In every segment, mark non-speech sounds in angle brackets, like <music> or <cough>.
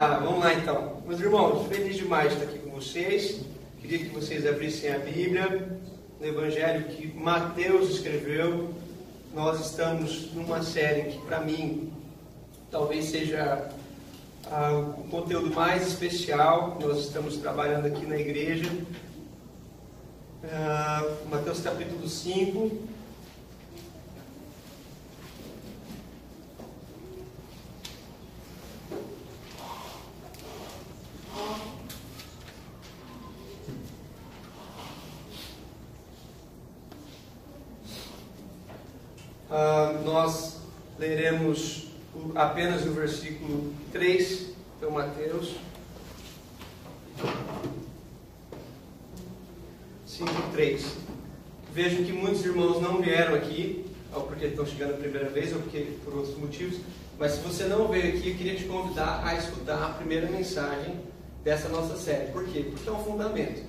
Ah, vamos lá então. Meus irmãos, feliz demais de estar aqui com vocês. Queria que vocês abrissem a Bíblia, no Evangelho que Mateus escreveu. Nós estamos numa série que, para mim, talvez seja ah, o conteúdo mais especial que nós estamos trabalhando aqui na igreja. Ah, Mateus capítulo 5. Ah, nós leremos apenas o versículo 3, então Mateus 5, 3. Vejo que muitos irmãos não vieram aqui, ou porque estão chegando a primeira vez, ou porque por outros motivos, mas se você não veio aqui, eu queria te convidar a escutar a primeira mensagem dessa nossa série. Por quê? Porque é um fundamento.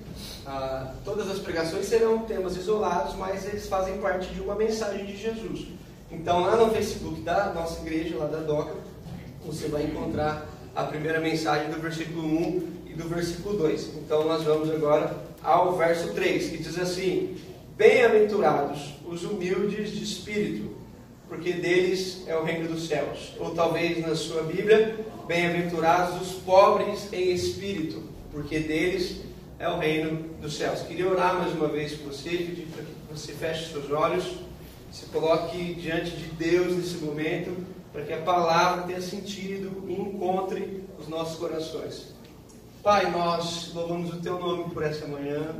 Ah, todas as pregações serão temas isolados, mas eles fazem parte de uma mensagem de Jesus. Então, lá no Facebook da nossa igreja, lá da DOCA, você vai encontrar a primeira mensagem do versículo 1 e do versículo 2. Então, nós vamos agora ao verso 3, que diz assim: Bem-aventurados os humildes de espírito, porque deles é o reino dos céus. Ou talvez na sua Bíblia, bem-aventurados os pobres em espírito, porque deles é o reino dos céus. Queria orar mais uma vez por você, pedir para que você feche seus olhos, se coloque diante de Deus nesse momento, para que a palavra tenha sentido e encontre os nossos corações. Pai, nós louvamos o Teu nome por essa manhã,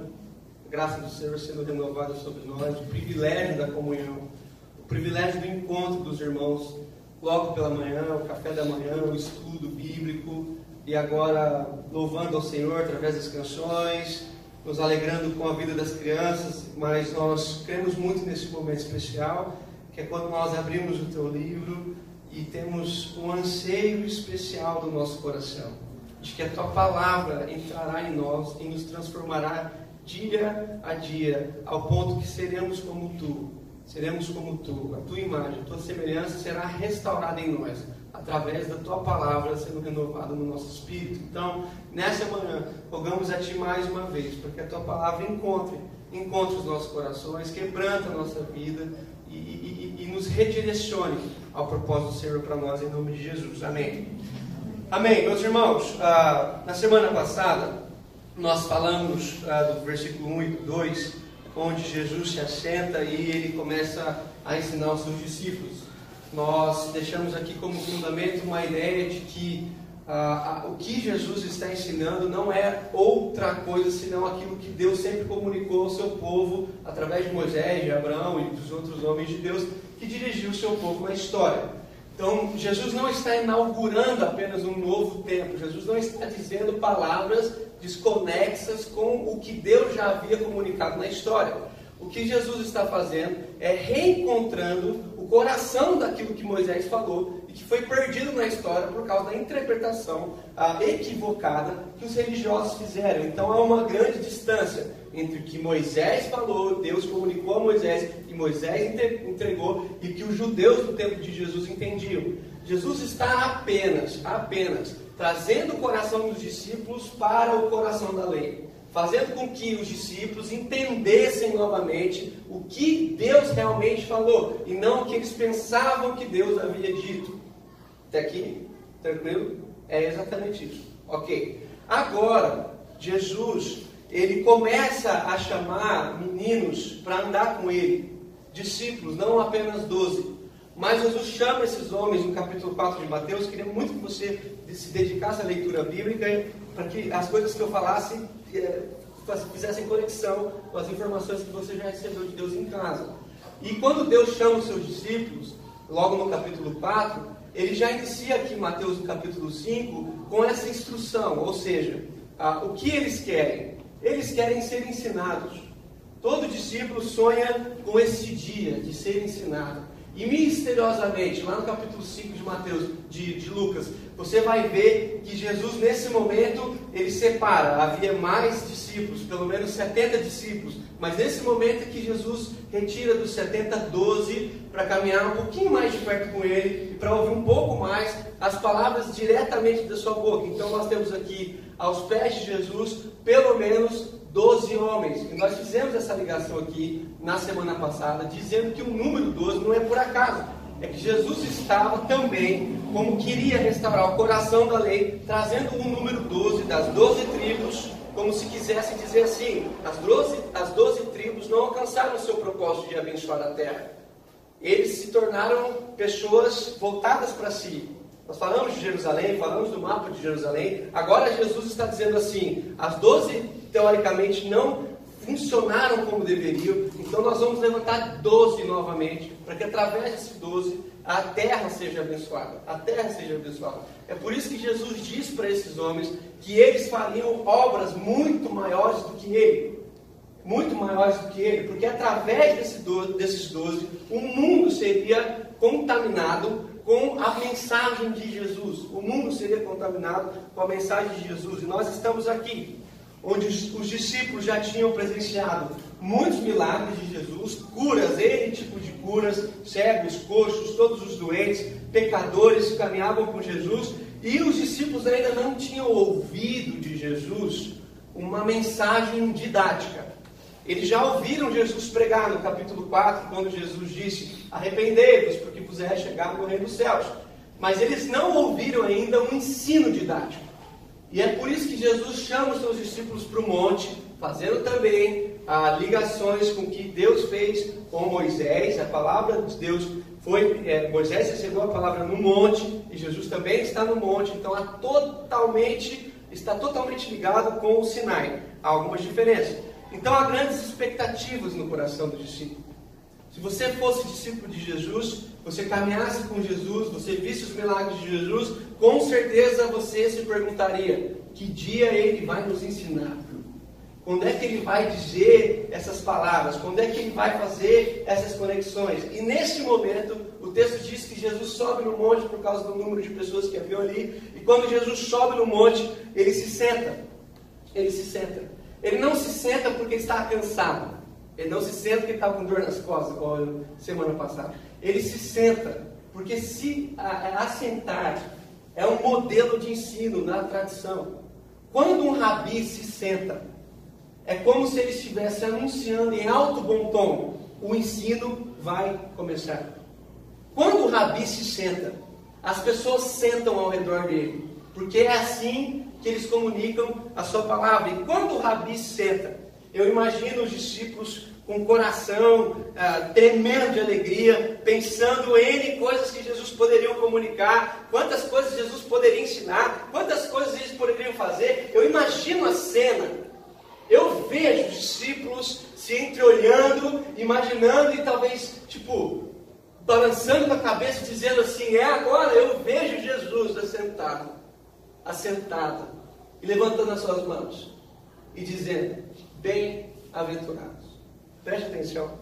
a graça do Senhor sendo renovada sobre nós, o privilégio da comunhão, privilégio do encontro dos irmãos logo pela manhã, o café da manhã, o estudo bíblico, e agora louvando ao Senhor através das canções, nos alegrando com a vida das crianças, mas nós cremos muito nesse momento especial, que é quando nós abrimos o Teu livro e temos um anseio especial do nosso coração de que a tua palavra entrará em nós e nos transformará dia a dia, ao ponto que seremos como tu, seremos como tu, a tua imagem, a tua semelhança será restaurada em nós, através da tua palavra sendo renovada no nosso espírito. Então, nessa manhã, rogamos a ti mais uma vez, para que a tua palavra encontre, encontre os nossos corações, quebranta a nossa vida e, e, e, nos redirecione ao propósito do Senhor para nós, em nome de Jesus. Amém. Amém. Meus irmãos, ah, na semana passada nós falamos ah, do versículo 1 e 2, onde Jesus se assenta e ele começa a ensinar os seus discípulos. Nós deixamos aqui como fundamento uma ideia de que ah, o que Jesus está ensinando não é outra coisa senão aquilo que Deus sempre comunicou ao seu povo através de Moisés, de Abraão e dos outros homens de Deus que dirigiu o seu povo na história. Então, Jesus não está inaugurando apenas um novo tempo, Jesus não está dizendo palavras desconexas com o que Deus já havia comunicado na história. O que Jesus está fazendo é reencontrando o coração daquilo que Moisés falou e que foi perdido na história por causa da interpretação ah, equivocada que os religiosos fizeram. Então há uma grande distância entre o que Moisés falou, Deus comunicou a Moisés e Moisés entregou e que os judeus do tempo de Jesus entendiam. Jesus está apenas, apenas trazendo o coração dos discípulos para o coração da lei fazendo com que os discípulos entendessem novamente o que Deus realmente falou e não o que eles pensavam que Deus havia dito. Até aqui, tranquilo? É exatamente isso. Ok. Agora, Jesus, ele começa a chamar meninos para andar com ele, discípulos, não apenas doze. Mas Jesus chama esses homens no capítulo 4 de Mateus. Queria muito que você se dedicasse à leitura bíblica para que as coisas que eu falasse eh, fizessem conexão com as informações que você já recebeu de Deus em casa. E quando Deus chama os seus discípulos, logo no capítulo 4, ele já inicia aqui Mateus no capítulo 5 com essa instrução, ou seja, o que eles querem? Eles querem ser ensinados. Todo discípulo sonha com esse dia de ser ensinado. E misteriosamente, lá no capítulo 5 de Mateus, de, de, Lucas, você vai ver que Jesus, nesse momento, ele separa. Havia mais discípulos, pelo menos 70 discípulos. Mas nesse momento é que Jesus retira dos 70, 12 para caminhar um pouquinho mais de perto com ele e para ouvir um pouco mais as palavras diretamente da sua boca. Então nós temos aqui, aos pés de Jesus, pelo menos 12 homens. E nós fizemos essa ligação aqui na semana passada, dizendo que o número 12 não é por acaso. É que Jesus estava também, como queria restaurar o coração da lei, trazendo o número 12 das 12 tribos, como se quisesse dizer assim: as 12, as 12 tribos não alcançaram o seu propósito de abençoar a terra. Eles se tornaram pessoas voltadas para si, nós falamos de Jerusalém, falamos do mapa de Jerusalém. Agora Jesus está dizendo assim: as doze, teoricamente, não funcionaram como deveriam. Então nós vamos levantar doze novamente, para que através desses doze a terra seja abençoada. A terra seja abençoada. É por isso que Jesus diz para esses homens que eles fariam obras muito maiores do que ele. Muito maiores do que ele, porque através desse desses doze, o mundo seria contaminado com a mensagem de Jesus. O mundo seria contaminado com a mensagem de Jesus. E nós estamos aqui, onde os discípulos já tinham presenciado muitos milagres de Jesus, curas, ele tipo de curas, cegos, coxos, todos os doentes, pecadores caminhavam com Jesus, e os discípulos ainda não tinham ouvido de Jesus uma mensagem didática. Eles já ouviram Jesus pregar no capítulo 4, quando Jesus disse: Arrependei-vos, porque vos é chegado o reino dos céus. Mas eles não ouviram ainda um ensino didático. E é por isso que Jesus chama os seus discípulos para o monte, fazendo também ah, ligações com o que Deus fez com Moisés. A palavra de Deus foi. É, Moisés recebeu a palavra no monte, e Jesus também está no monte, então totalmente, está totalmente ligado com o Sinai. Há algumas diferenças. Então há grandes expectativas no coração do discípulo. Se você fosse discípulo de Jesus, você caminhasse com Jesus, você visse os milagres de Jesus, com certeza você se perguntaria: que dia ele vai nos ensinar? Quando é que ele vai dizer essas palavras? Quando é que ele vai fazer essas conexões? E nesse momento, o texto diz que Jesus sobe no monte por causa do número de pessoas que haviam ali. E quando Jesus sobe no monte, ele se senta. Ele se senta. Ele não se senta porque está cansado. Ele não se senta porque estava com dor nas costas, igual semana passada. Ele se senta porque se assentar é um modelo de ensino na tradição. Quando um rabi se senta, é como se ele estivesse anunciando em alto bom tom: o ensino vai começar. Quando o rabi se senta, as pessoas sentam ao redor dele, porque é assim que eles comunicam a sua palavra. E quando o rabi senta, eu imagino os discípulos com o coração ah, tremendo de alegria, pensando em coisas que Jesus poderia comunicar, quantas coisas Jesus poderia ensinar, quantas coisas eles poderiam fazer. Eu imagino a cena. Eu vejo os discípulos se entreolhando, imaginando e talvez, tipo, balançando a cabeça, dizendo assim: É agora, eu vejo Jesus assentado assentado e levantando as suas mãos e dizendo: Bem-aventurados. Preste atenção,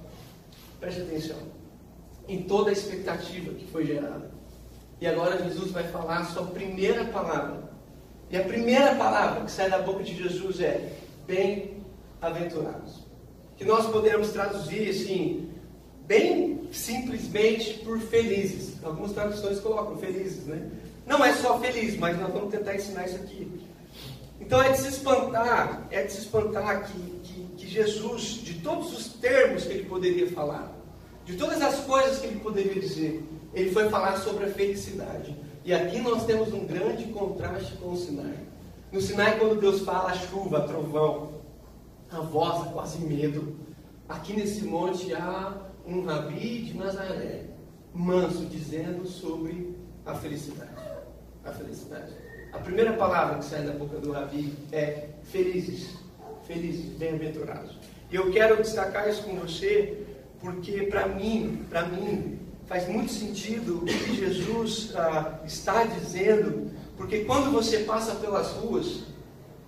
preste atenção em toda a expectativa que foi gerada. E agora Jesus vai falar a sua primeira palavra. E a primeira palavra que sai da boca de Jesus é: Bem-aventurados. Que nós podemos traduzir assim, bem simplesmente por felizes. Algumas traduções colocam felizes, né? Não é só feliz, mas nós vamos tentar ensinar isso aqui. Então é de se espantar, é de se espantar que, que, que Jesus, de todos os termos que ele poderia falar, de todas as coisas que ele poderia dizer, ele foi falar sobre a felicidade. E aqui nós temos um grande contraste com o Sinai. No Sinai, quando Deus fala chuva, trovão, a voz, quase medo. Aqui nesse monte há um rabi de Nazaré, manso, dizendo sobre a felicidade a felicidade. A primeira palavra que sai da boca do Rabi é felizes, felizes, bem-aventurados. E eu quero destacar isso com você, porque para mim, para mim, faz muito sentido o que Jesus ah, está dizendo, porque quando você passa pelas ruas,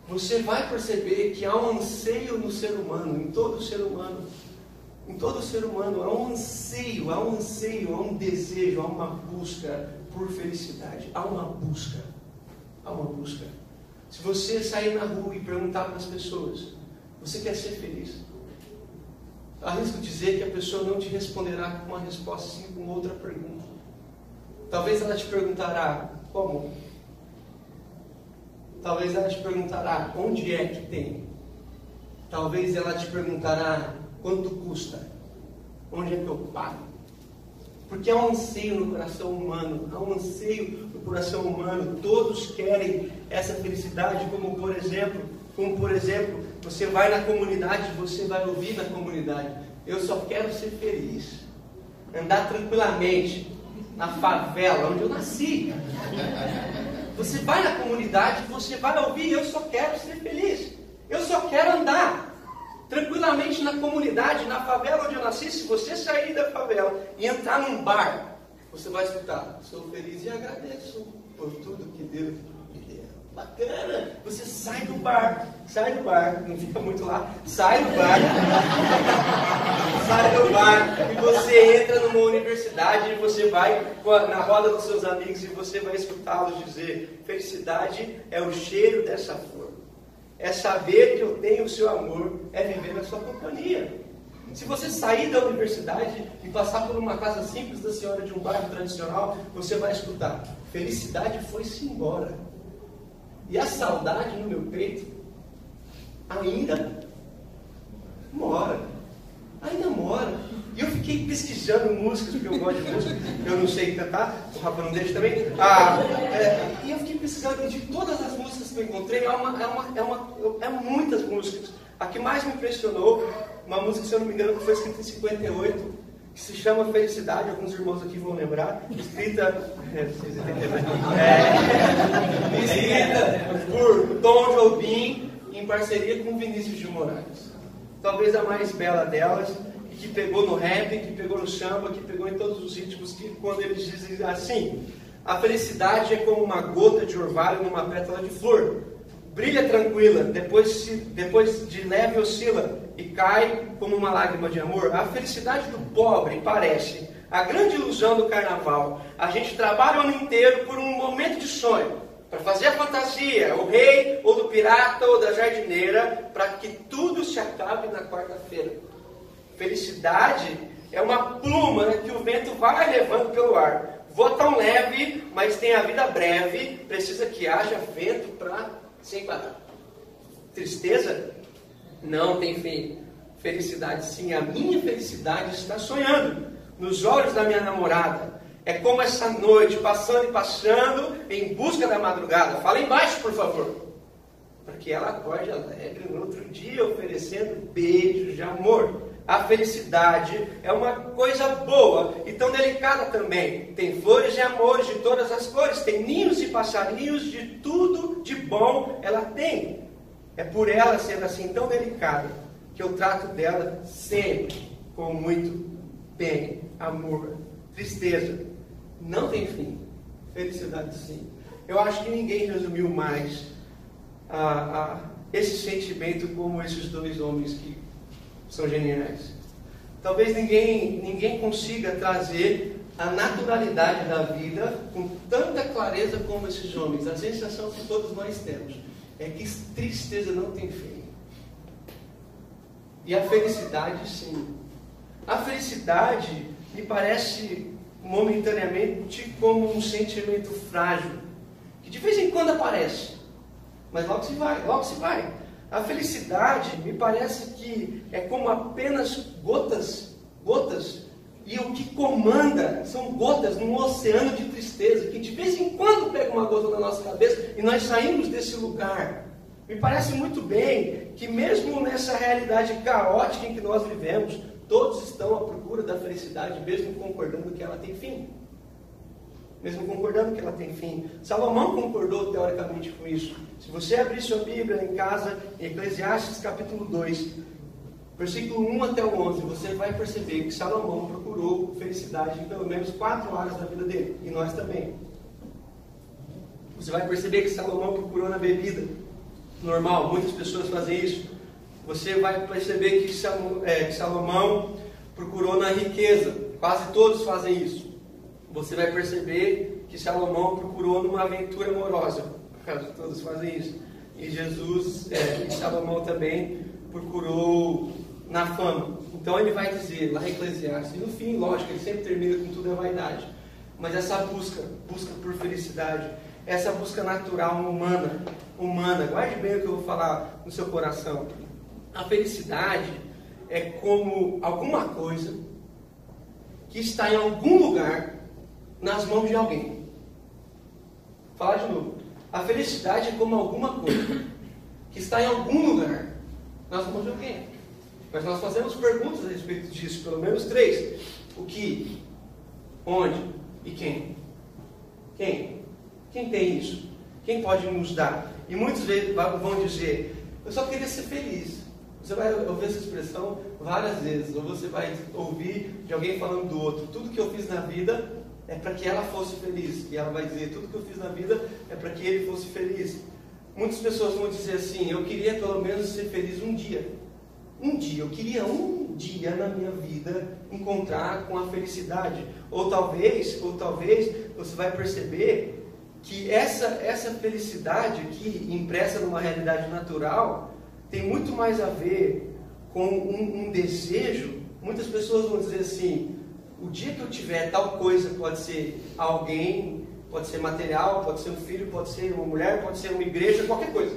você vai perceber que há um anseio no ser humano, em todo ser humano. Em todo ser humano há um anseio, há um anseio, há um desejo, há uma busca por felicidade. Há uma busca. Há uma busca. Se você sair na rua e perguntar para as pessoas, você quer ser feliz? Arrisco dizer que a pessoa não te responderá com uma resposta, sim com outra pergunta. Talvez ela te perguntará como? Talvez ela te perguntará onde é que tem. Talvez ela te perguntará quanto custa. Onde é que eu pago? Porque há um anseio no coração humano, há um anseio no coração humano. Todos querem essa felicidade, como por exemplo, como por exemplo, você vai na comunidade, você vai ouvir na comunidade. Eu só quero ser feliz. Andar tranquilamente na favela onde eu nasci. Você vai na comunidade, você vai ouvir, eu só quero ser feliz. Eu só quero andar tranquilamente na comunidade, na favela onde eu nasci. Se você sair da favela e entrar num bar, você vai escutar, sou feliz e agradeço por tudo que Deus. Bacana! Você sai do bar, sai do bar, não fica muito lá, sai do bar, sai do bar e você entra numa universidade e você vai na roda dos seus amigos e você vai escutá-los dizer: felicidade é o cheiro dessa flor, é saber que eu tenho o seu amor, é viver na sua companhia. Se você sair da universidade e passar por uma casa simples da senhora de um bairro tradicional, você vai escutar: felicidade foi-se embora. E a saudade no meu peito ainda mora. Ainda mora. E eu fiquei pesquisando músicas, porque eu gosto de música, eu não sei cantar, o Rafa não deixa também. Ah, é, e eu fiquei pesquisando de todas as músicas que eu encontrei, é, uma, é, uma, é, uma, é muitas músicas. A que mais me impressionou, uma música, se eu não me engano, que foi escrita em 58, que se chama Felicidade, alguns irmãos aqui vão lembrar, escrita, <laughs> é, é, escrita por Tom Jobim em parceria com Vinícius de Moraes. Talvez a mais bela delas, que pegou no rap, que pegou no samba, que pegou em todos os ritmos, que quando eles dizem assim, a felicidade é como uma gota de orvalho numa pétala de flor. Brilha tranquila, depois, depois de leve oscila, e cai como uma lágrima de amor. A felicidade do pobre parece a grande ilusão do carnaval. A gente trabalha o ano inteiro por um momento de sonho, para fazer a fantasia, o rei, ou do pirata, ou da jardineira, para que tudo se acabe na quarta-feira. Felicidade é uma pluma que o vento vai levando pelo ar. Voa tão leve, mas tem a vida breve, precisa que haja vento para se enquadrar. Tristeza não tem fim. Felicidade, sim, a minha felicidade está sonhando nos olhos da minha namorada. É como essa noite, passando e passando, em busca da madrugada. Fala embaixo, por favor. Para que ela acorde alegre no outro dia, oferecendo beijos de amor. A felicidade é uma coisa boa e tão delicada também. Tem flores de amor de todas as cores, tem ninhos e passarinhos, de tudo de bom ela tem. É por ela ser assim tão delicada que eu trato dela sempre com muito bem, amor, tristeza. Não tem fim. Felicidade sim. Eu acho que ninguém resumiu mais esse sentimento como esses dois homens que são geniais. Talvez ninguém, ninguém consiga trazer a naturalidade da vida com tanta clareza como esses homens. A sensação que todos nós temos é que tristeza não tem fim. E a felicidade, sim. A felicidade me parece momentaneamente como um sentimento frágil, que de vez em quando aparece, mas logo se vai, logo se vai. A felicidade me parece que é como apenas gotas, gotas, e o que comanda são gotas num oceano de tristeza, que de vez em quando pega uma gota na nossa cabeça e nós saímos desse lugar. Me parece muito bem que, mesmo nessa realidade caótica em que nós vivemos, todos estão à procura da felicidade, mesmo concordando que ela tem fim. Mesmo concordando que ela tem fim. Salomão concordou teoricamente com isso. Se você abrir sua Bíblia em casa, em Eclesiastes capítulo 2, versículo 1 até o 11, você vai perceber que Salomão procurou felicidade em pelo menos quatro áreas da vida dele, e nós também. Você vai perceber que Salomão procurou na bebida, normal, muitas pessoas fazem isso. Você vai perceber que é, Salomão procurou na riqueza, quase todos fazem isso. Você vai perceber que Salomão procurou numa aventura amorosa, todos fazem isso. E Jesus, é, e Salomão também procurou na fama. Então ele vai dizer lá em Eclesiastes, e no fim, lógico, ele sempre termina com tudo é vaidade. Mas essa busca, busca por felicidade, essa busca natural humana, humana, guarde bem o que eu vou falar no seu coração. A felicidade é como alguma coisa que está em algum lugar nas mãos de alguém. Falar de novo. A felicidade é como alguma coisa que está em algum lugar nas mãos de alguém. Mas nós fazemos perguntas a respeito disso, pelo menos três. O que, onde e quem? Quem? Quem tem isso? Quem pode nos dar? E muitos vão dizer, eu só queria ser feliz. Você vai ouvir essa expressão várias vezes, ou você vai ouvir de alguém falando do outro. Tudo que eu fiz na vida é para que ela fosse feliz. E ela vai dizer: tudo que eu fiz na vida é para que ele fosse feliz. Muitas pessoas vão dizer assim: eu queria pelo menos ser feliz um dia. Um dia, eu queria um dia na minha vida encontrar com a felicidade. Ou talvez, ou talvez você vai perceber que essa, essa felicidade aqui, impressa numa realidade natural, tem muito mais a ver com um, um desejo. Muitas pessoas vão dizer assim: o dia que eu tiver tal coisa, pode ser alguém, pode ser material, pode ser um filho, pode ser uma mulher, pode ser uma igreja, qualquer coisa.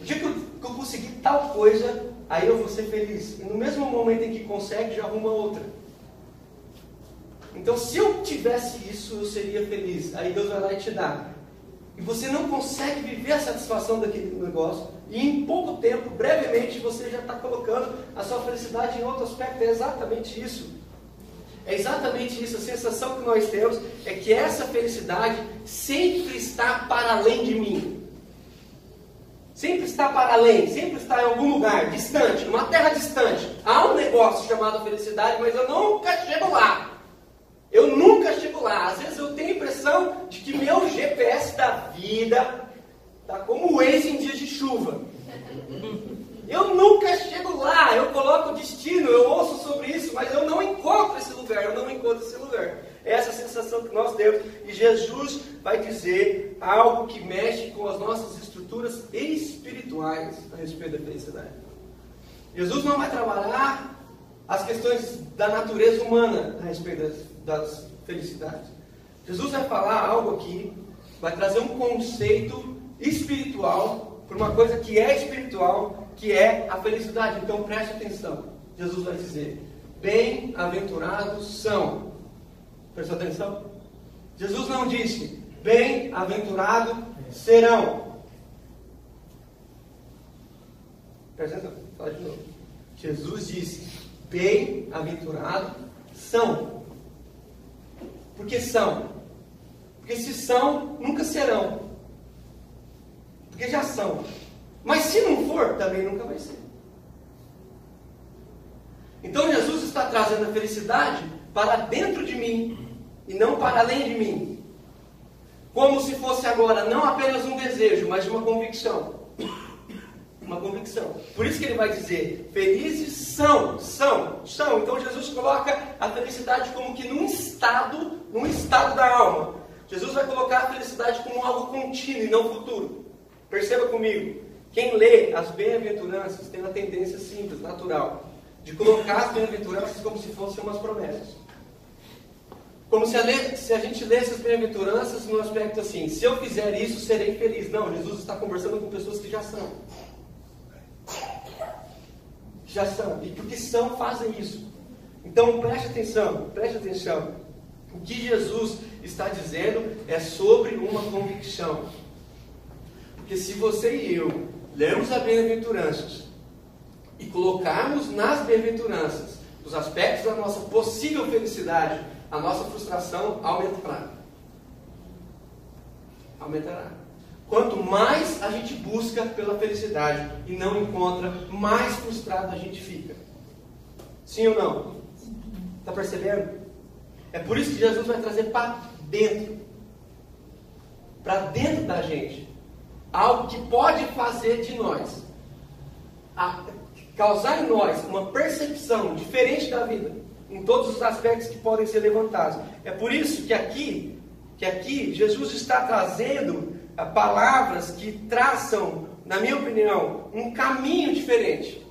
O dia que eu, que eu conseguir tal coisa, aí eu vou ser feliz. E no mesmo momento em que consegue, já arruma outra. Então, se eu tivesse isso, eu seria feliz. Aí Deus vai lá e te dá. E você não consegue viver a satisfação daquele negócio. E em pouco tempo, brevemente, você já está colocando a sua felicidade em outro aspecto. É exatamente isso. É exatamente isso. A sensação que nós temos é que essa felicidade sempre está para além de mim. Sempre está para além, sempre está em algum lugar distante, numa terra distante. Há um negócio chamado felicidade, mas eu nunca chego lá. Eu nunca chego lá. Às vezes eu tenho a impressão de que meu GPS da vida está como o Waze em dias de chuva. Eu nunca chego lá, eu coloco o destino, eu ouço sobre isso, mas eu não encontro esse lugar, eu não encontro esse lugar. É essa sensação que nós temos. E Jesus vai dizer algo que mexe com as nossas estruturas espirituais a respeito da felicidade. Jesus não vai trabalhar as questões da natureza humana a respeito das, das felicidades. Jesus vai falar algo aqui, vai trazer um conceito espiritual para uma coisa que é espiritual, que é a felicidade. Então preste atenção. Jesus vai dizer: Bem-aventurados são. Prestou atenção? Jesus não disse: Bem-aventurados serão. Presta atenção, fala de novo. Jesus disse: Bem-aventurados são. Por que são? Porque se são, nunca serão. Porque já são. Mas se não for, também nunca vai ser. Então Jesus está trazendo a felicidade para dentro de mim e não para além de mim. Como se fosse agora não apenas um desejo, mas uma convicção uma convicção. Por isso que ele vai dizer: felizes são, são, são. Então Jesus coloca a felicidade como que num estado, num estado da alma. Jesus vai colocar a felicidade como algo contínuo e não futuro. Perceba comigo. Quem lê as bem-aventuranças tem uma tendência simples, natural, de colocar as bem-aventuranças como se fossem umas promessas. Como se a, se a gente lesse as bem-aventuranças no aspecto assim: se eu fizer isso, serei feliz. Não, Jesus está conversando com pessoas que já são já são. E porque são, fazem isso. Então preste atenção, preste atenção. O que Jesus está dizendo é sobre uma convicção. Porque se você e eu lermos as bem-aventuranças e colocarmos nas bem-aventuranças os aspectos da nossa possível felicidade, a nossa frustração aumentará. Aumentará. Quanto mais a gente busca pela felicidade e não encontra, mais frustrado a gente fica. Sim ou não? Está percebendo? É por isso que Jesus vai trazer para dentro. Para dentro da gente. Algo que pode fazer de nós. Causar em nós uma percepção diferente da vida. Em todos os aspectos que podem ser levantados. É por isso que aqui, que aqui Jesus está trazendo ah, palavras que traçam, na minha opinião, um caminho diferente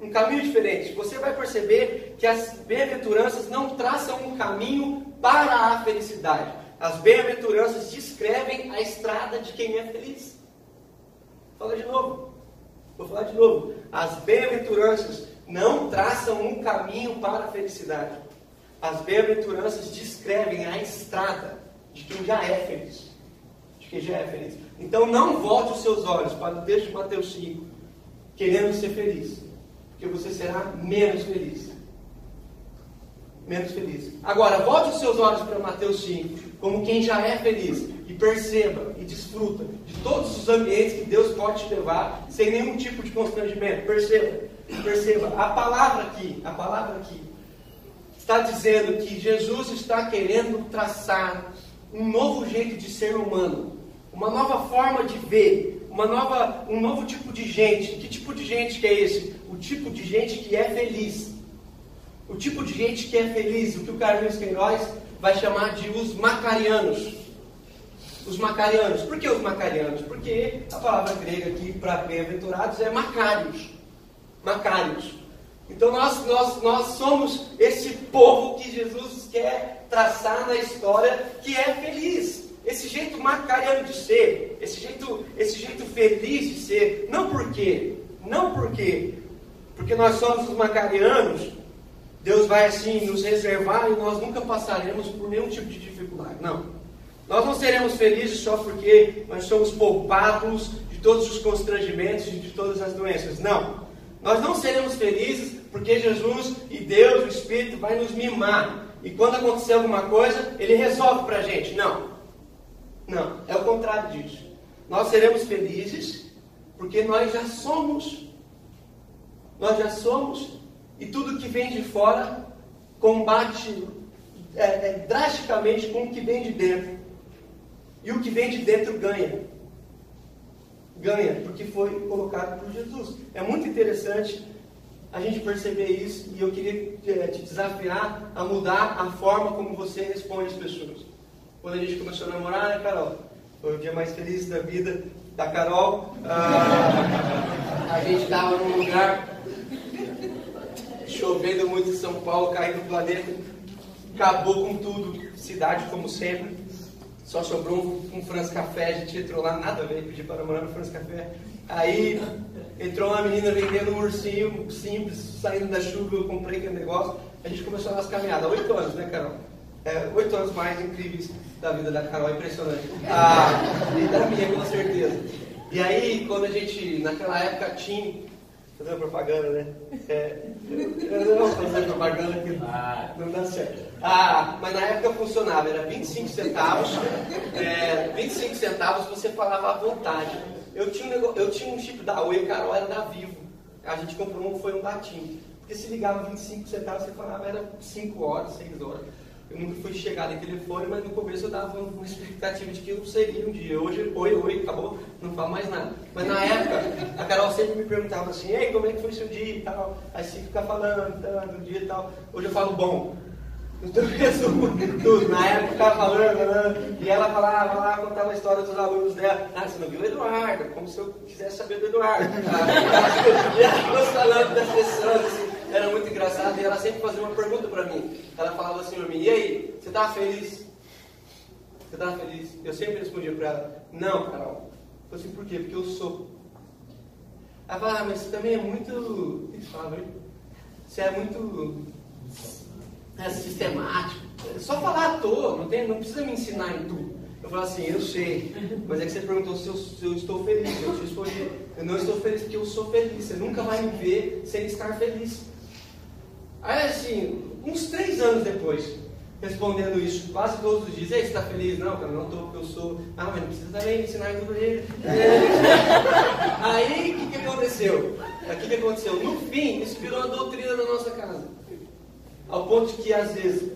um caminho diferente. Você vai perceber que as bem-aventuranças não traçam um caminho para a felicidade. As bem-aventuranças descrevem a estrada de quem é feliz. Fala de novo. Vou falar de novo. As bem-aventuranças não traçam um caminho para a felicidade. As bem-aventuranças descrevem a estrada de quem já é feliz. De quem já é feliz. Então não volte os seus olhos para o texto de Mateus 5, querendo ser feliz que você será menos feliz. Menos feliz. Agora, volte os seus olhos para Mateus 5, como quem já é feliz, e perceba e desfruta de todos os ambientes que Deus pode te levar, sem nenhum tipo de constrangimento. Perceba, perceba. A palavra aqui, a palavra aqui, está dizendo que Jesus está querendo traçar um novo jeito de ser humano, uma nova forma de ver, uma nova, um novo tipo de gente. Que tipo de gente que é esse? O tipo de gente que é feliz. O tipo de gente que é feliz, o que o Carlinhos Queiroz vai chamar de os macarianos. Os macarianos. Por que os macarianos? Porque a palavra grega aqui para bem-aventurados é macários. Macários. Então nós, nós, nós somos esse povo que Jesus quer traçar na história que é feliz esse jeito macariano de ser, esse jeito, esse jeito feliz de ser, não por quê? Não porque, porque nós somos os macarianos, Deus vai assim nos reservar e nós nunca passaremos por nenhum tipo de dificuldade. Não. Nós não seremos felizes só porque nós somos poupados de todos os constrangimentos e de todas as doenças. Não. Nós não seremos felizes porque Jesus e Deus, o Espírito, vai nos mimar. E quando acontecer alguma coisa, Ele resolve para a gente. Não. Não, é o contrário disso. Nós seremos felizes porque nós já somos. Nós já somos. E tudo que vem de fora combate é, é, drasticamente com o que vem de dentro. E o que vem de dentro ganha. Ganha, porque foi colocado por Jesus. É muito interessante a gente perceber isso e eu queria é, te desafiar a mudar a forma como você responde às pessoas quando a gente começou a namorar, né, Carol? Foi o dia mais feliz da vida da Carol. Ah, a gente estava num lugar chovendo muito em São Paulo, caindo do planeta, acabou com tudo, cidade como sempre. Só sobrou um, France Café, a gente entrou lá, nada a ver, pedi para namorar no France Café. Aí entrou uma menina vendendo um ursinho simples, saindo da chuva, eu comprei aquele negócio. A gente começou a nossa caminhada, oito anos, né, Carol? É, oito anos mais incríveis da vida da Carol, é impressionante. Ah, e da minha, com certeza. E aí, quando a gente, naquela época, tinha. Fazendo propaganda, né? É, eu não fazer propaganda que ah. não dá certo. Ah, mas na época funcionava, era 25 centavos. É, 25 centavos você falava à vontade. Eu tinha, um, eu tinha um chip da Oi, Carol era da Vivo. A gente comprou um, foi um da TIM. Porque se ligava 25 centavos, você falava, era 5 horas, 6 horas. Eu nunca fui chegar em telefone, mas no começo eu dava uma expectativa de que eu seria um dia. Hoje, oi, oi, acabou, não falo mais nada. Mas na época, a Carol sempre me perguntava assim, ei, como é que foi seu dia e tal. Aí você fica falando, do dia e tal. Hoje eu falo bom. Então eu resumo <laughs> tudo. Na época eu ficava falando, falando, e ela falava lá, contava a história dos alunos dela. Ah, você não viu o Eduardo, como se eu quisesse saber do Eduardo. <laughs> e ela falando das pessoas, assim era muito engraçado e ela sempre fazia uma pergunta para mim. Ela falava assim para mim: E aí, você estava feliz? Você estava feliz? Eu sempre respondia para ela: Não, Carol. Eu falei assim: Por quê? Porque eu sou. Ela falava: ah, Mas você também é muito. O que você? Você é muito. É, sistemático. É só falar à toa, não, tem, não precisa me ensinar em tudo. Eu falo assim, eu sei, mas é que você perguntou se eu, se eu estou feliz. Eu te respondi, eu não estou feliz porque eu sou feliz. Você nunca vai me ver sem estar feliz. Aí assim, uns três anos depois, respondendo isso quase todos os dias, Ei, você está feliz? Não, cara, não estou porque eu sou. Ah, mas não precisa também ensinar tudo ele. <laughs> Aí o que, que aconteceu? o que aconteceu? No fim, isso virou a doutrina da nossa casa. Ao ponto que, às vezes,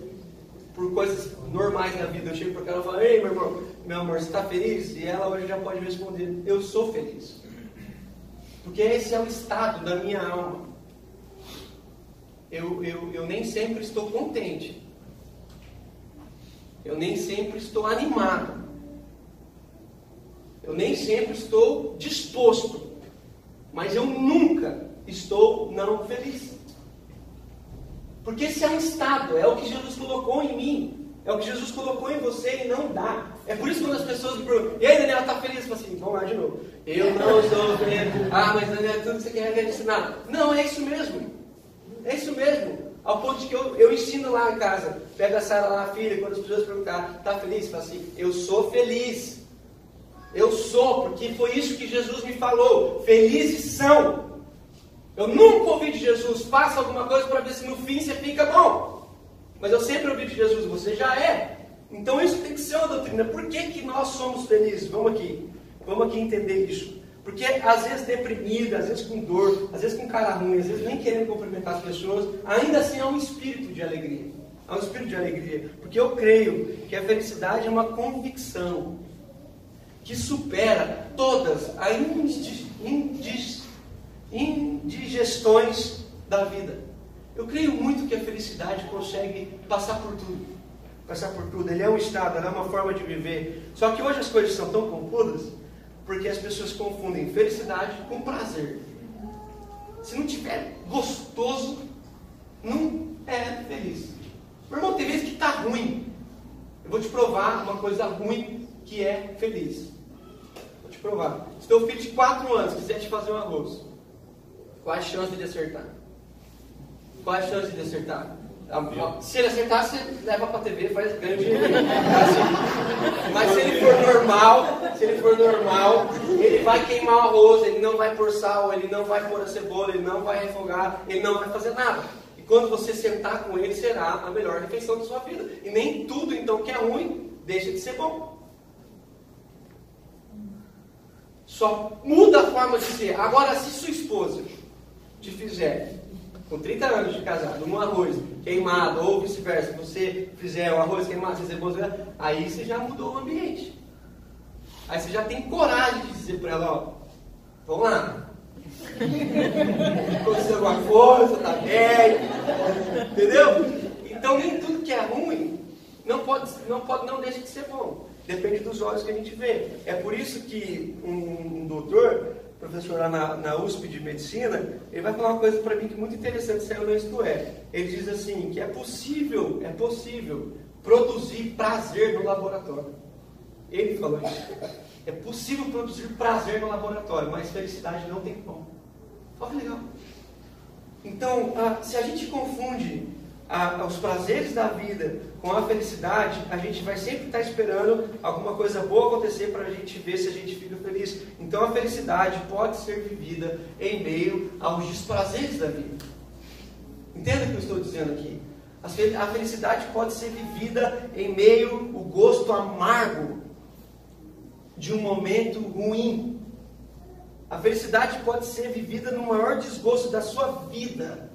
por coisas normais na vida, eu chego para ela e falo, ei, meu irmão, meu amor, você está feliz? E ela hoje já pode responder, eu sou feliz. Porque esse é o estado da minha alma. Eu, eu, eu nem sempre estou contente. Eu nem sempre estou animado. Eu nem sempre estou disposto. Mas eu nunca estou não feliz. Porque esse é um estado, é o que Jesus colocou em mim. É o que Jesus colocou em você e não dá. É por isso que quando as pessoas me perguntam, e aí Daniel, está feliz? Eu falo assim, vamos lá de novo. Eu não estou feliz. Ah, mas Daniel, tudo que você quer é ensinar. Não, é isso mesmo. É isso mesmo. Ao ponto de que eu, eu ensino lá em casa. Pega a Sara lá, filha, quando as pessoas perguntar, está feliz? Fala assim, eu sou feliz. Eu sou, porque foi isso que Jesus me falou. Felizes são. Eu nunca ouvi de Jesus, faça alguma coisa para ver se no fim você fica bom. Mas eu sempre ouvi de Jesus, você já é. Então isso tem que ser uma doutrina. Por que, que nós somos felizes? Vamos aqui. Vamos aqui entender isso. Porque às vezes deprimido, às vezes com dor, às vezes com cara ruim, às vezes nem querendo cumprimentar as pessoas, ainda assim há um espírito de alegria. Há um espírito de alegria. Porque eu creio que a felicidade é uma convicção que supera todas as indigestões da vida. Eu creio muito que a felicidade consegue passar por tudo. Passar por tudo. Ele é um estado, ela é uma forma de viver. Só que hoje as coisas são tão confudas porque as pessoas confundem felicidade com prazer. Se não tiver gostoso, não é feliz. Meu irmão, tem vezes que está ruim. Eu vou te provar uma coisa ruim que é feliz. Vou te provar. Se teu filho de 4 anos quiser te fazer um arroz, qual a chance de acertar? Qual a chance de acertar? Se ele acertar, você leva para a TV, faz dinheiro. Mas se ele for normal, se ele for normal, ele vai queimar o arroz, ele não vai pôr sal, ele não vai pôr a cebola, ele não vai refogar, ele não vai fazer nada. E quando você sentar com ele, será a melhor refeição da sua vida. E nem tudo então que é ruim deixa de ser bom. Só muda a forma de ser. Agora, se sua esposa te fizer com 30 anos de casado, um arroz queimado, ou vice-versa, você fizer um arroz queimado, você cebola, aí você já mudou o ambiente. Aí você já tem coragem de dizer para ela, ó, vamos lá. <laughs> Aconteceu alguma coisa, tá bem. Entendeu? Então nem tudo que é ruim não pode, não pode, não deixa de ser bom. Depende dos olhos que a gente vê. É por isso que um, um doutor professor lá na, na, USP de Medicina, ele vai falar uma coisa para mim que é muito interessante, saiu no Isto É. Ele diz assim, que é possível, é possível produzir prazer no laboratório. Ele falou isso. <laughs> É possível produzir prazer no laboratório, mas felicidade não tem como. Olha que legal. Então, a, se a gente confunde a, os prazeres da vida com a felicidade, a gente vai sempre estar esperando alguma coisa boa acontecer para a gente ver se a gente fica feliz. Então a felicidade pode ser vivida em meio aos desprazeres da vida. Entenda o que eu estou dizendo aqui. A felicidade pode ser vivida em meio ao gosto amargo de um momento ruim. A felicidade pode ser vivida no maior desgosto da sua vida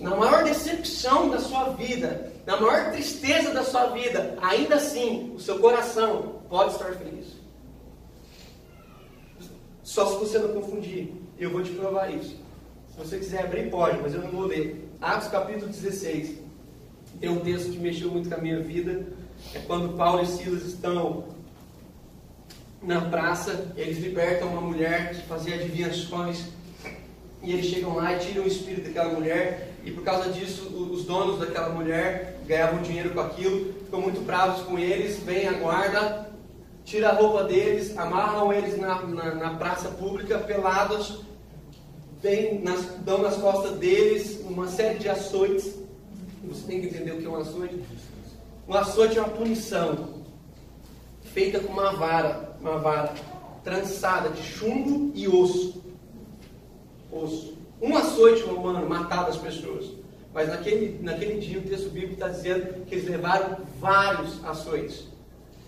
na maior decepção da sua vida, na maior tristeza da sua vida, ainda assim, o seu coração pode estar feliz. Só se você não confundir. Eu vou te provar isso. Se você quiser abrir, pode, mas eu não vou ler. Atos capítulo 16. Tem um texto que mexeu muito com a minha vida. É quando Paulo e Silas estão na praça, eles libertam uma mulher que fazia adivinhações. E eles chegam lá e tiram o espírito daquela mulher e por causa disso os donos daquela mulher ganhavam dinheiro com aquilo, ficam muito bravos com eles, vem a guarda, tira a roupa deles, amarram eles na, na, na praça pública, pelados, vem nas, dão nas costas deles uma série de açoites. Você tem que entender o que é um açoite. Um açoite é uma punição feita com uma vara, uma vara trançada de chumbo e osso. Osso. Um açoite romano matava as pessoas. Mas naquele, naquele dia o texto bíblico está dizendo que eles levaram vários açoites.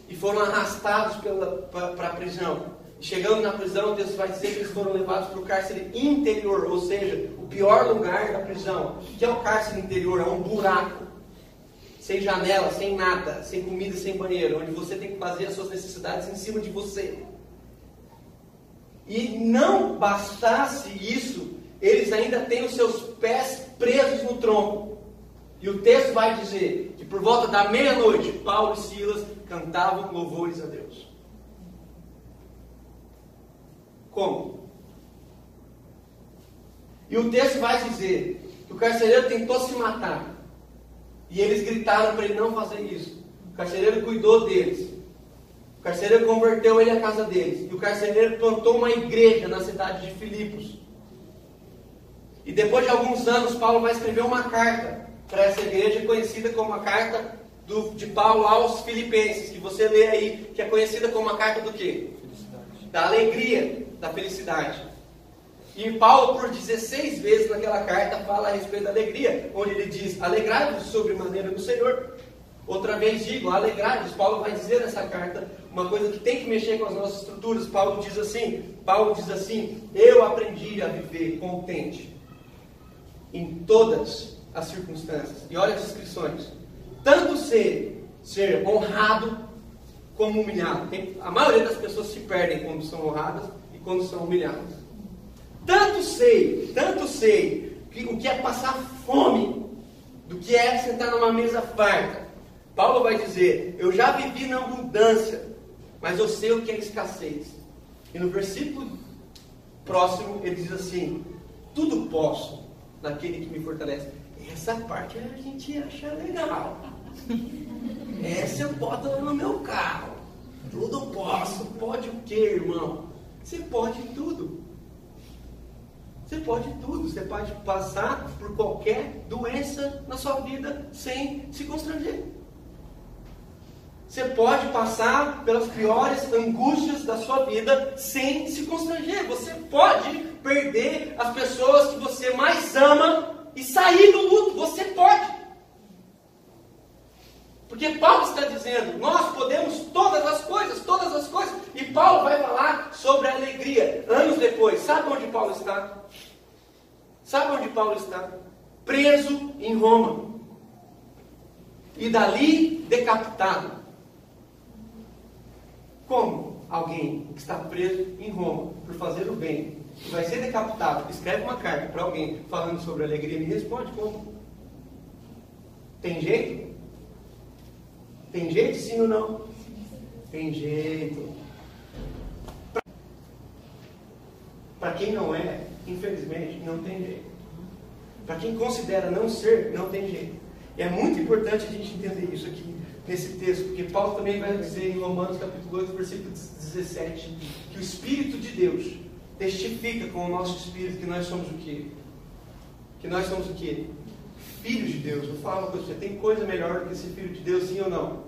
E foram arrastados para a prisão. chegando na prisão, o texto vai dizer que eles foram levados para o cárcere interior, ou seja, o pior lugar da prisão. Que é o cárcere interior? É um buraco, sem janela, sem nada, sem comida, sem banheiro, onde você tem que fazer as suas necessidades em cima de você. E não bastasse isso, eles ainda têm os seus pés presos no tronco. E o texto vai dizer que por volta da meia-noite, Paulo e Silas cantavam louvores a Deus. Como? E o texto vai dizer que o carcereiro tentou se matar. E eles gritaram para ele não fazer isso. O carcereiro cuidou deles. O carcereiro converteu ele à casa deles. E o carcereiro plantou uma igreja na cidade de Filipos. E depois de alguns anos, Paulo vai escrever uma carta para essa igreja, conhecida como a carta do, de Paulo aos Filipenses, que você lê aí, que é conhecida como a carta do quê? Da alegria, da felicidade. E Paulo, por 16 vezes naquela carta, fala a respeito da alegria, onde ele diz: Alegrai-vos sobre maneira no Senhor. Outra vez digo, alegrai-vos. Paulo vai dizer nessa carta uma coisa que tem que mexer com as nossas estruturas. Paulo diz assim: Paulo diz assim: Eu aprendi a viver contente em todas as circunstâncias. E olha as descrições. Tanto ser, ser honrado como humilhado. Tem, a maioria das pessoas se perdem quando são honradas e quando são humilhadas. Tanto sei, tanto sei que, o que é passar fome do que é sentar numa mesa farta. Paulo vai dizer: Eu já vivi na abundância, mas eu sei o que é escassez. E no versículo próximo ele diz assim: Tudo posso naquele que me fortalece. Essa parte a gente acha legal. <laughs> Essa eu boto no meu carro. Tudo posso. Pode o que, irmão? Você pode tudo. Você pode tudo. Você pode passar por qualquer doença na sua vida sem se constranger. Você pode passar pelas piores angústias da sua vida sem se constranger. Você pode perder as pessoas que você mais ama e sair do luto. Você pode. Porque Paulo está dizendo, nós podemos todas as coisas, todas as coisas. E Paulo vai falar sobre a alegria anos depois. Sabe onde Paulo está? Sabe onde Paulo está? Preso em Roma. E dali decapitado. Como alguém que está preso em Roma por fazer o bem vai ser decapitado, escreve uma carta para alguém falando sobre alegria, me responde como? Tem jeito? Tem jeito sim ou não? Tem jeito. Para quem não é, infelizmente, não tem jeito. Para quem considera não ser, não tem jeito. E é muito importante a gente entender isso aqui nesse texto, porque Paulo também vai dizer em Romanos capítulo 8, versículo 17, que o Espírito de Deus testifica com o nosso espírito que nós somos o quê? Que nós somos o quê? Filhos de Deus. Falar uma coisa você, tem coisa melhor do que ser filho de Deus, sim ou não?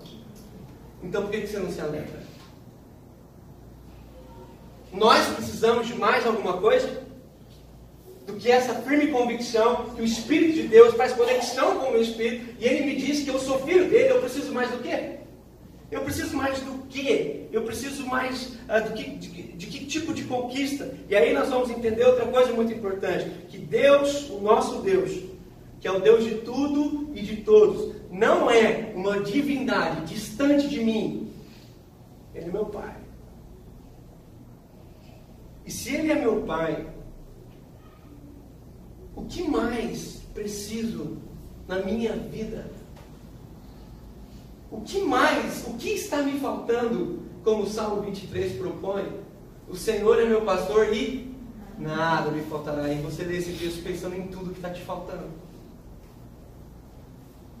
Então por que você não se alegra? Nós precisamos de mais alguma coisa? Do que essa firme convicção que o Espírito de Deus faz conexão com o meu Espírito e ele me diz que eu sou filho dele, eu preciso mais do quê? Eu preciso mais do quê? Eu preciso mais uh, do que, de, de, que tipo de conquista? E aí nós vamos entender outra coisa muito importante: que Deus, o nosso Deus, que é o Deus de tudo e de todos, não é uma divindade distante de mim. Ele é meu Pai. E se Ele é meu Pai, o que mais preciso na minha vida? O que mais, o que está me faltando, como o Salmo 23 propõe? O Senhor é meu pastor e nada me faltará. E você lê esse texto pensando em tudo que está te faltando.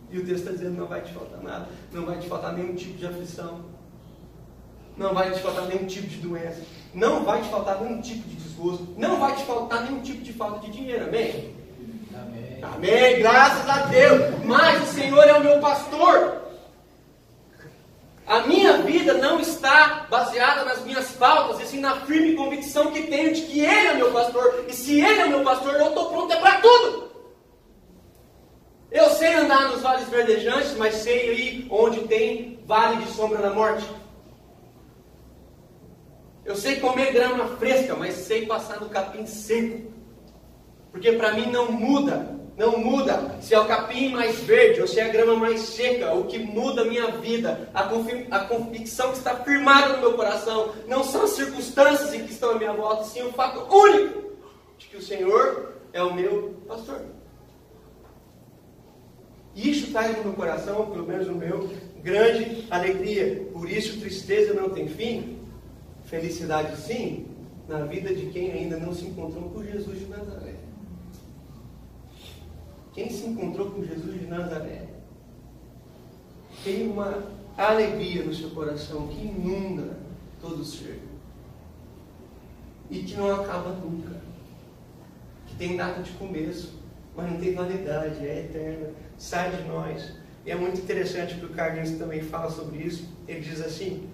E o texto está dizendo: não vai te faltar nada, não vai te faltar nenhum tipo de aflição, não vai te faltar nenhum tipo de doença, não vai te faltar nenhum tipo de desgosto, não vai te faltar nenhum tipo de falta de dinheiro. Amém? Amém. Amém. Graças a Deus. Mas o Senhor é o meu pastor. A minha vida não está baseada nas minhas faltas, e sim na firme convicção que tenho de que Ele é meu pastor. E se Ele é meu pastor, eu estou pronto é para tudo. Eu sei andar nos vales verdejantes, mas sei ir onde tem vale de sombra da morte. Eu sei comer grama fresca, mas sei passar no capim seco. Porque para mim não muda, não muda se é o capim mais verde ou se é a grama mais seca. O que muda a minha vida, a, a convicção que está firmada no meu coração, não são as circunstâncias que estão à minha volta, sim o fato único de que o Senhor é o meu pastor. E isso traz no meu coração, pelo menos no meu, grande alegria. Por isso, tristeza não tem fim, felicidade sim, na vida de quem ainda não se encontrou com Jesus de Nazaré. Quem se encontrou com Jesus de Nazaré tem uma alegria no seu coração que inunda todo o ser e que não acaba nunca, que tem data de começo, mas não tem validade, é eterna, sai de nós. E é muito interessante que o Carlinhos também fala sobre isso. Ele diz assim: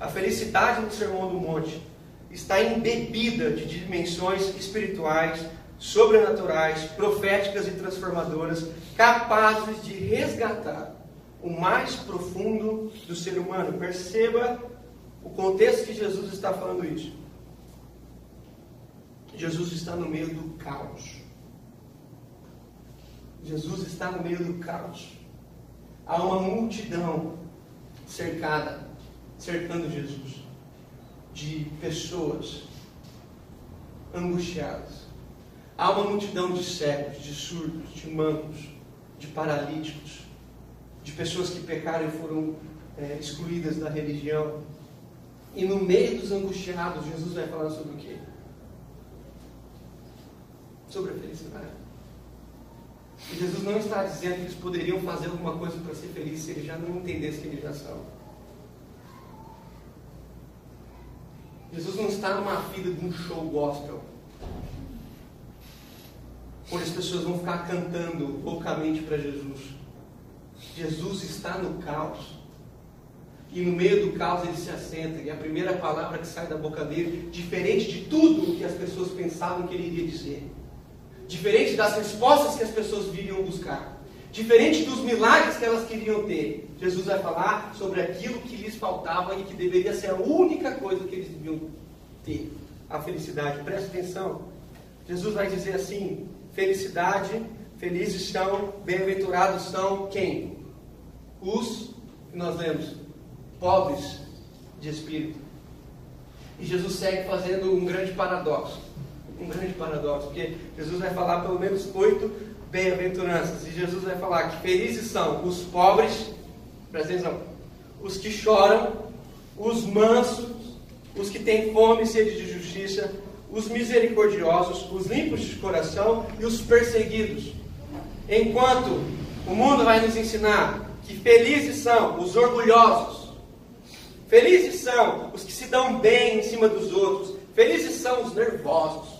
a felicidade no Sermão do Monte está embebida de dimensões espirituais, sobrenaturais, proféticas e transformadoras, capazes de resgatar o mais profundo do ser humano. Perceba o contexto que Jesus está falando isso. Jesus está no meio do caos. Jesus está no meio do caos. Há uma multidão cercada, cercando Jesus, de pessoas angustiadas. Há uma multidão de cegos, de surdos, de mancos, de paralíticos, de pessoas que pecaram e foram é, excluídas da religião. E no meio dos angustiados, Jesus vai falar sobre o quê? Sobre a felicidade. E Jesus não está dizendo que eles poderiam fazer alguma coisa para ser felizes se eles já não entendessem que eles já são. Jesus não está numa fila de um show gospel. Onde as pessoas vão ficar cantando loucamente para Jesus. Jesus está no caos. E no meio do caos ele se assenta. E a primeira palavra que sai da boca dele, diferente de tudo o que as pessoas pensavam que ele iria dizer, Diferente das respostas que as pessoas viriam buscar. Diferente dos milagres que elas queriam ter. Jesus vai falar sobre aquilo que lhes faltava e que deveria ser a única coisa que eles deviam ter. A felicidade. Preste atenção. Jesus vai dizer assim: felicidade, felizes são, bem-aventurados são quem? Os que nós lemos, pobres de espírito. E Jesus segue fazendo um grande paradoxo um grande paradoxo, porque Jesus vai falar pelo menos oito bem-aventuranças, e Jesus vai falar que felizes são os pobres, presta atenção, os que choram, os mansos, os que têm fome e sede de justiça, os misericordiosos, os limpos de coração e os perseguidos. Enquanto o mundo vai nos ensinar que felizes são os orgulhosos, felizes são os que se dão bem em cima dos outros, felizes são os nervosos,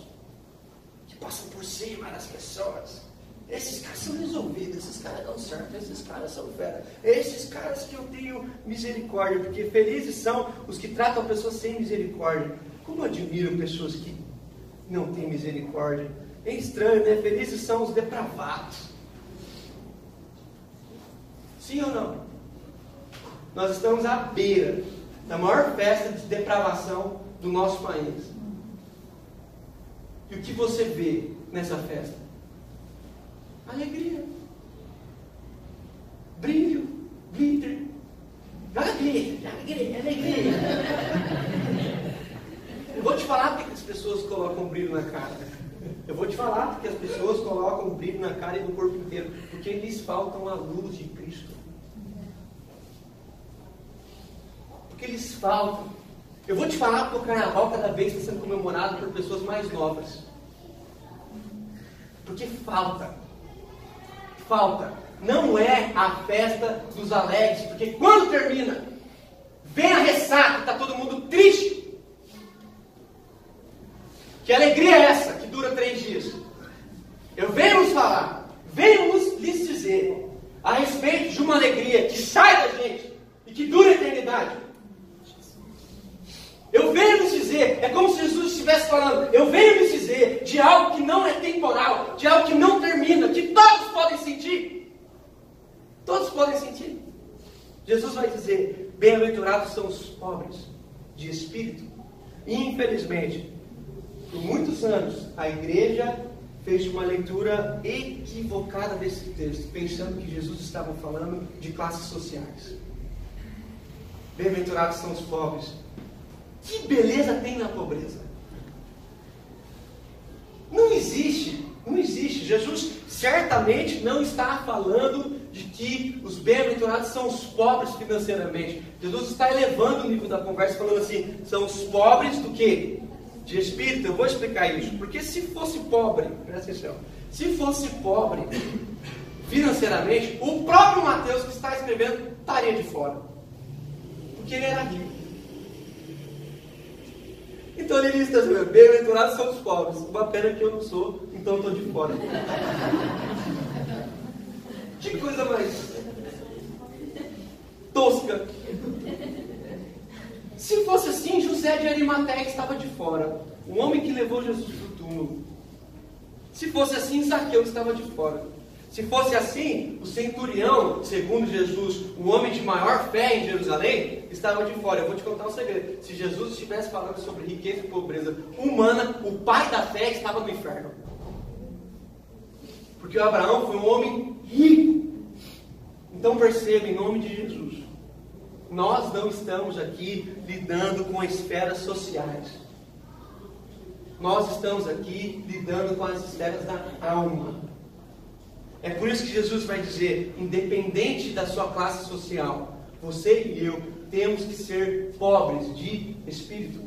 passam por cima das pessoas. Esses caras são resolvidos, esses caras dão certo, esses caras são fera. Esses caras que eu tenho misericórdia, porque felizes são os que tratam a pessoa sem misericórdia. Como admiro pessoas que não têm misericórdia. É estranho, né? Felizes são os depravados. Sim ou não? Nós estamos à beira da maior festa de depravação do nosso país. E o que você vê nessa festa? Alegria. Brilho, glitter. Joga glitter, alegria. Eu vou te falar porque as pessoas colocam brilho na cara. Eu vou te falar porque as pessoas colocam brilho na cara e no corpo inteiro. Porque lhes faltam a luz de Cristo. Porque lhes faltam eu vou te falar porque o carnaval cada vez está sendo comemorado por pessoas mais novas. Porque falta. Falta. Não é a festa dos alegres, porque quando termina, vem a ressaca, está todo mundo triste. Que alegria é essa que dura três dias? Eu venho nos falar, venho lhes dizer a respeito de uma alegria que sai da gente e que dura a eternidade. Eu venho lhes dizer, é como se Jesus estivesse falando, eu venho lhes dizer de algo que não é temporal, de algo que não termina, que todos podem sentir. Todos podem sentir. Jesus vai dizer: Bem-aventurados são os pobres de espírito, Infelizmente, por muitos anos, a igreja fez uma leitura equivocada desse texto, pensando que Jesus estava falando de classes sociais. Bem-aventurados são os pobres. Que beleza tem na pobreza? Não existe, não existe. Jesus certamente não está falando de que os bem-aventurados são os pobres financeiramente. Jesus está elevando o nível da conversa, falando assim: são os pobres do que? De espírito. Eu vou explicar isso. Porque se fosse pobre, presta atenção, se fosse pobre financeiramente, o próprio Mateus que está escrevendo estaria de fora. Porque ele era rico. Então ele diz assim, bem-aventurados são os pobres. Uma pena que eu não sou, então estou de fora. Que coisa mais tosca. Se fosse assim, José de Arimateia estava de fora. O homem que levou Jesus para o túmulo. Se fosse assim, Zaqueu estava de fora. Se fosse assim, o centurião, segundo Jesus, o homem de maior fé em Jerusalém, estava de fora. Eu vou te contar um segredo. Se Jesus estivesse falando sobre riqueza e pobreza humana, o pai da fé estava no inferno. Porque Abraão foi um homem rico. Então perceba, em nome de Jesus, nós não estamos aqui lidando com esferas sociais. Nós estamos aqui lidando com as esferas da alma. É por isso que Jesus vai dizer, independente da sua classe social, você e eu temos que ser pobres de espírito.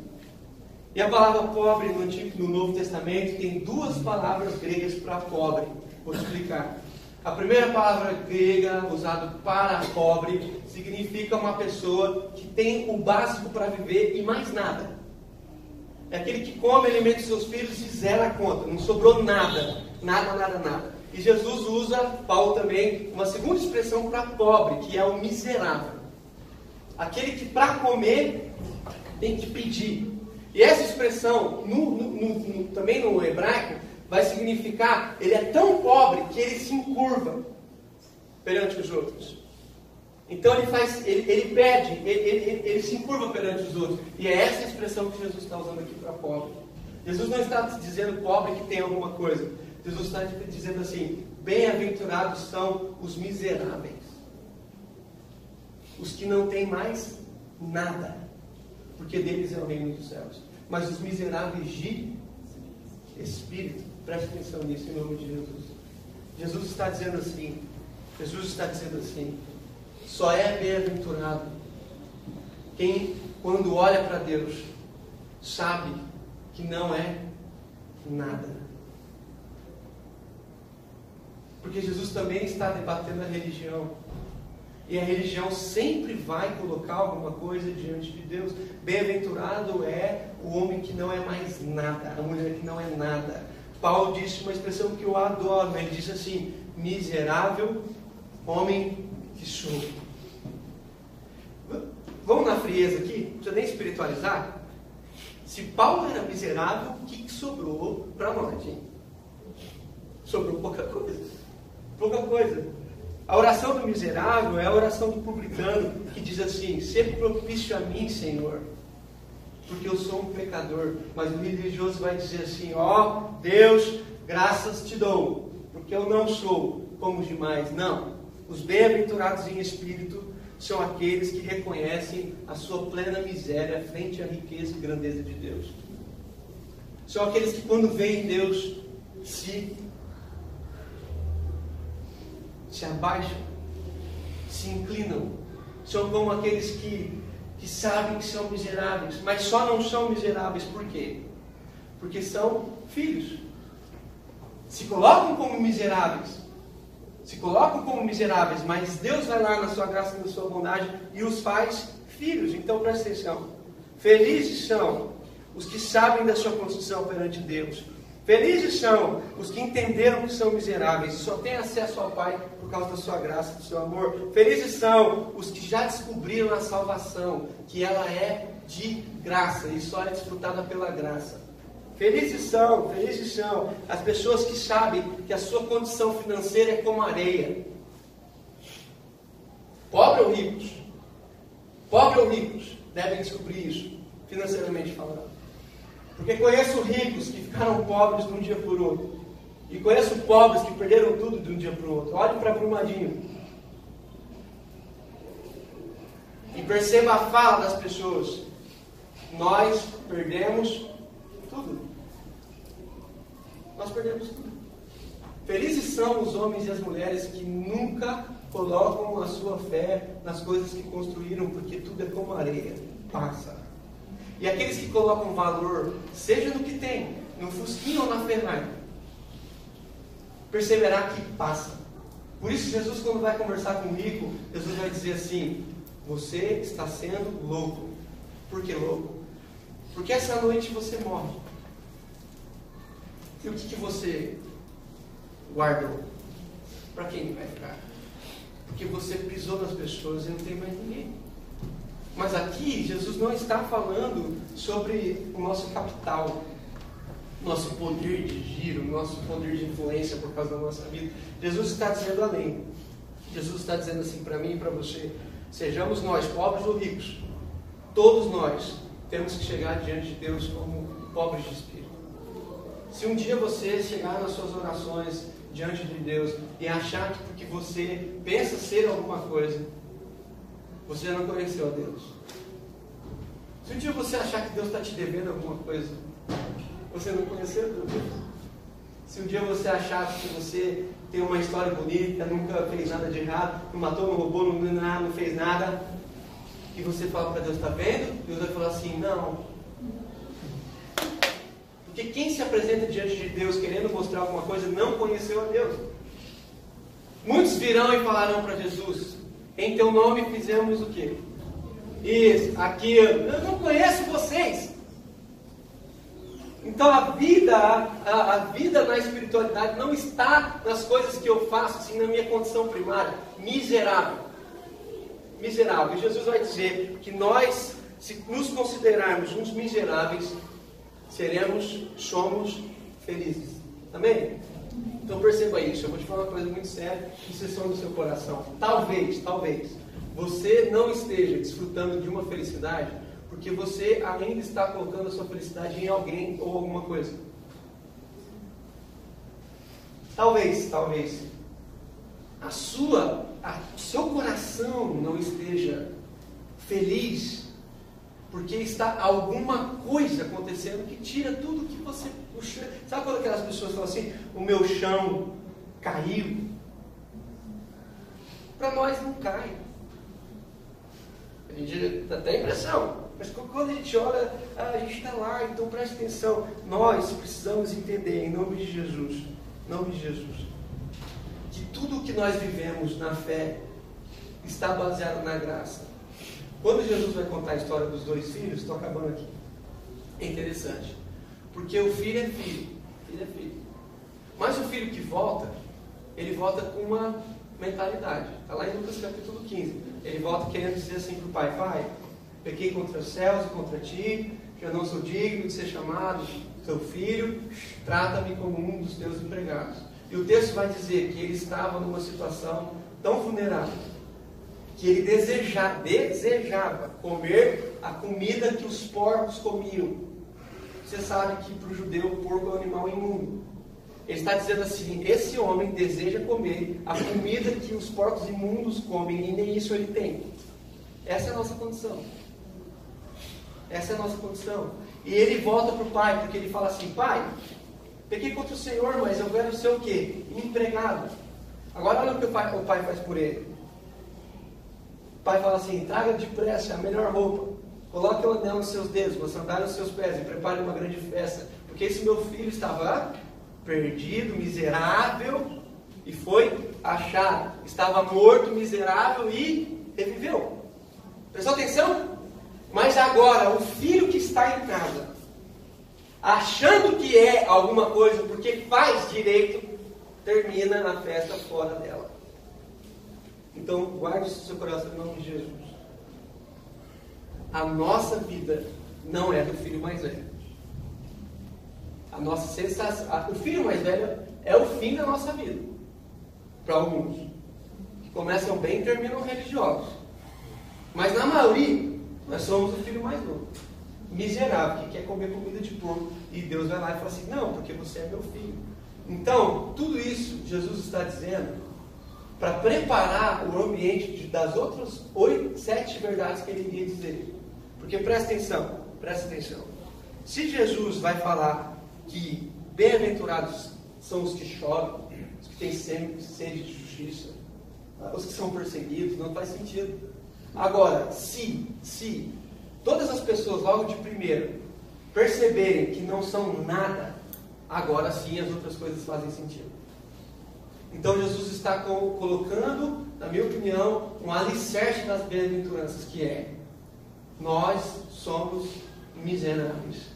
E a palavra pobre no, Antigo, no Novo Testamento tem duas palavras gregas para pobre. Vou explicar. A primeira palavra grega usada para pobre significa uma pessoa que tem o básico para viver e mais nada. É aquele que come, alimenta seus filhos e zera a conta, não sobrou nada, nada, nada, nada. E Jesus usa, Paulo também, uma segunda expressão para pobre, que é o miserável. Aquele que para comer tem que pedir. E essa expressão, no, no, no, também no hebraico, vai significar ele é tão pobre que ele se encurva perante os outros. Então ele faz, ele, ele pede, ele, ele, ele, se encurva perante os outros. E é essa expressão que Jesus está usando aqui para pobre. Jesus não está dizendo pobre que tem alguma coisa. Jesus está dizendo assim: bem-aventurados são os miseráveis, os que não têm mais nada, porque deles é o reino dos céus. Mas os miseráveis de espírito Preste atenção nisso em nome de Jesus. Jesus está dizendo assim, Jesus está dizendo assim, só é bem-aventurado quem, quando olha para Deus, sabe que não é nada. Porque Jesus também está debatendo a religião. E a religião sempre vai colocar alguma coisa diante de Deus. Bem-aventurado é o homem que não é mais nada, a mulher que não é nada. Paulo disse uma expressão que eu adoro, ele disse assim: miserável homem que sou. Vamos na frieza aqui, não precisa nem espiritualizar. Se Paulo era miserável, o que, sobrou para nós, hein? Sobrou pouca coisa. Pouca coisa. A oração do miserável é a oração do publicano, que diz assim: Sempre propício a mim, Senhor porque eu sou um pecador. Mas o religioso vai dizer assim: ó oh, Deus, graças te dou, porque eu não sou como os demais. Não. Os bem-aventurados em espírito são aqueles que reconhecem a sua plena miséria frente à riqueza e grandeza de Deus. São aqueles que, quando veem Deus, se, se abaixam, se inclinam. São como aqueles que que sabem que são miseráveis, mas só não são miseráveis por quê? Porque são filhos. Se colocam como miseráveis, se colocam como miseráveis, mas Deus vai lá na sua graça e na sua bondade e os faz filhos. Então presta atenção. Felizes são os que sabem da sua condição perante Deus. Felizes são os que entenderam que são miseráveis e só têm acesso ao Pai por causa da sua graça, do seu amor. Felizes são os que já descobriram a salvação, que ela é de graça e só é desfrutada pela graça. Felizes são, felizes são as pessoas que sabem que a sua condição financeira é como areia. Pobre ou ricos? Pobre ou ricos devem descobrir isso, financeiramente falando. Porque conheço ricos que ficaram pobres de um dia por outro. E conheço pobres que perderam tudo de um dia para o outro. Olhe para Brumadinho. E perceba a fala das pessoas. Nós perdemos tudo. Nós perdemos tudo. Felizes são os homens e as mulheres que nunca colocam a sua fé nas coisas que construíram, porque tudo é como areia, passa. E aqueles que colocam valor, seja no que tem, no Fusquinha ou na Ferrari, perceberá que passa. Por isso, Jesus, quando vai conversar com o rico, Jesus vai dizer assim: Você está sendo louco. Por que louco? Porque essa noite você morre. E o que, que você guardou? Para quem vai ficar? Porque você pisou nas pessoas e não tem mais ninguém. Mas aqui, Jesus não está falando sobre o nosso capital, nosso poder de giro, nosso poder de influência por causa da nossa vida. Jesus está dizendo além. Jesus está dizendo assim para mim e para você: sejamos nós, pobres ou ricos, todos nós temos que chegar diante de Deus como pobres de espírito. Se um dia você chegar nas suas orações diante de Deus e achar que porque você pensa ser alguma coisa, você não conheceu a Deus. Se um dia você achar que Deus está te devendo alguma coisa, você não conheceu Deus. Se um dia você achar que você tem uma história bonita, nunca fez nada de errado, não matou, não roubou, não, não, não fez nada, e você fala para Deus, está vendo? Deus vai falar assim, não. Porque quem se apresenta diante de Deus querendo mostrar alguma coisa não conheceu a Deus. Muitos virão e falarão para Jesus, em teu nome fizemos o quê? Isso, aquilo. Eu não conheço vocês. Então a vida, a, a, vida na espiritualidade não está nas coisas que eu faço, assim, na minha condição primária, miserável. Miserável. E Jesus vai dizer que nós, se nos considerarmos uns miseráveis, seremos, somos felizes. Amém? Então perceba isso. Eu vou te falar uma coisa muito séria, isso é só no seu coração. Talvez, talvez, você não esteja desfrutando de uma felicidade porque você ainda está colocando a sua felicidade em alguém ou alguma coisa. Talvez, talvez, a sua, a, o seu coração não esteja feliz porque está alguma coisa acontecendo que tira tudo que você Sabe quando aquelas pessoas falam assim: o meu chão caiu? Para nós não cai. A gente dá até impressão. Mas quando a gente olha, a gente está lá, então preste atenção. Nós precisamos entender, em nome de Jesus, em nome de Jesus, que tudo o que nós vivemos na fé está baseado na graça. Quando Jesus vai contar a história dos dois filhos, estou acabando aqui. É interessante. Porque o filho é filho. Filho é filho. Mas o filho que volta, ele volta com uma mentalidade. Está lá em Lucas capítulo 15. Ele volta querendo dizer assim para o pai: Pai, pequei contra os céus e contra ti, eu não sou digno de ser chamado teu filho, trata-me como um dos teus empregados. E o texto vai dizer que ele estava numa situação tão vulnerável que ele desejava, desejava comer a comida que os porcos comiam. Você sabe que para o judeu o porco é um animal imundo. Ele está dizendo assim: esse homem deseja comer a comida que os porcos imundos comem e nem isso ele tem. Essa é a nossa condição. Essa é a nossa condição. E ele volta para o pai, porque ele fala assim: Pai, peguei contra o Senhor, mas eu quero ser o quê? Empregado. Agora olha o que o pai, o pai faz por ele. O pai fala assim: traga depressa a melhor roupa, coloque o anel nos seus dedos, uma sandália nos seus pés e prepare uma grande festa, porque esse meu filho estava perdido, miserável e foi achado. Estava morto, miserável e reviveu. Prestou atenção? Mas agora, o filho que está em casa, achando que é alguma coisa porque faz direito, termina na festa fora dela. Então, guarde isso no seu coração em nome de Jesus. A nossa vida não é do filho mais velho. A nossa sensação. O filho mais velho é o fim da nossa vida. Para alguns. Que começam bem e terminam religiosos. Mas na maioria, nós somos o filho mais novo. miserável que quer comer comida de porco. E Deus vai lá e fala assim: Não, porque você é meu filho. Então, tudo isso Jesus está dizendo para preparar o ambiente das outras oito, sete verdades que ele iria dizer. Porque presta atenção, presta atenção. Se Jesus vai falar que bem-aventurados são os que choram, os que têm sede de justiça, os que são perseguidos, não faz sentido. Agora, se, se todas as pessoas logo de primeiro perceberem que não são nada, agora sim as outras coisas fazem sentido. Então Jesus está colocando, na minha opinião, um alicerce das bem-aventuranças, que é nós somos miseráveis,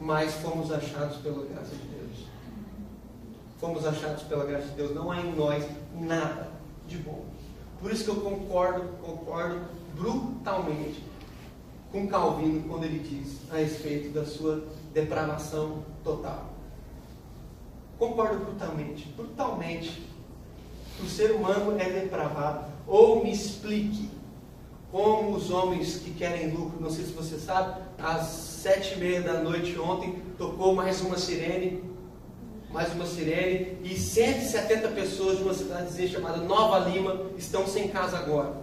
mas fomos achados pela graça de Deus. Fomos achados pela graça de Deus, não há em nós nada de bom. Por isso que eu concordo, concordo brutalmente com Calvino quando ele diz a respeito da sua depravação total. Concordo brutalmente, brutalmente. O ser humano é depravado. Ou me explique como os homens que querem lucro, não sei se você sabe, às sete e meia da noite ontem tocou mais uma sirene, mais uma sirene, e 170 pessoas de uma cidadezinha chamada Nova Lima estão sem casa agora.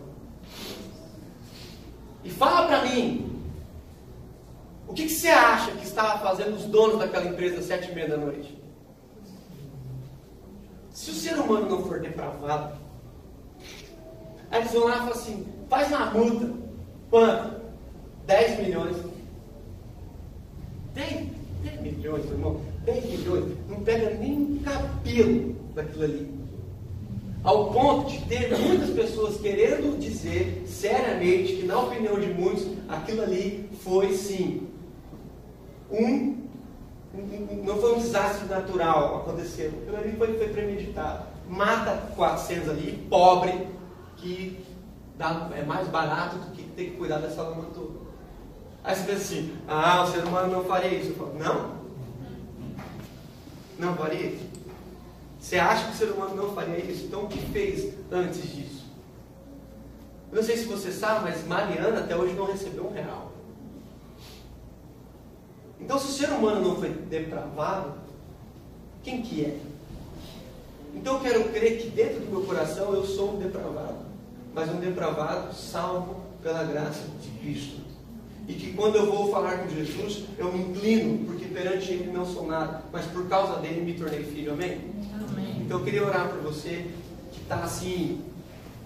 E fala para mim, o que, que, você acha que estava fazendo os donos daquela empresa às sete e meia da noite? Se o ser humano não for depravado, aí eles vão lá e falam assim, faz uma multa. Quanto? 10 milhões. 10, 10 milhões, meu irmão. 10 milhões. Não pega nem um cabelo daquilo ali. Ao ponto de ter muitas pessoas querendo dizer seriamente que, na opinião de muitos, aquilo ali foi sim um. Não foi um desastre natural aconteceu. Aquilo ali foi, foi premeditado. Mata 400 ali, pobre, que dá, é mais barato do que ter que cuidar dessa lama toda. Aí você pensa assim, ah, o ser humano não faria isso. Eu falo, não. Não faria isso. Você acha que o ser humano não faria isso? Então o que fez antes disso? Eu não sei se você sabe, mas Mariana até hoje não recebeu um real. Então se o ser humano não foi depravado, quem que é? Então eu quero crer que dentro do meu coração eu sou um depravado mas um depravado salvo pela graça de Cristo. E que quando eu vou falar com Jesus, eu me inclino, porque perante Ele não sou nada, mas por causa dele me tornei filho. Amém? Amém. Então eu queria orar por você que está assim,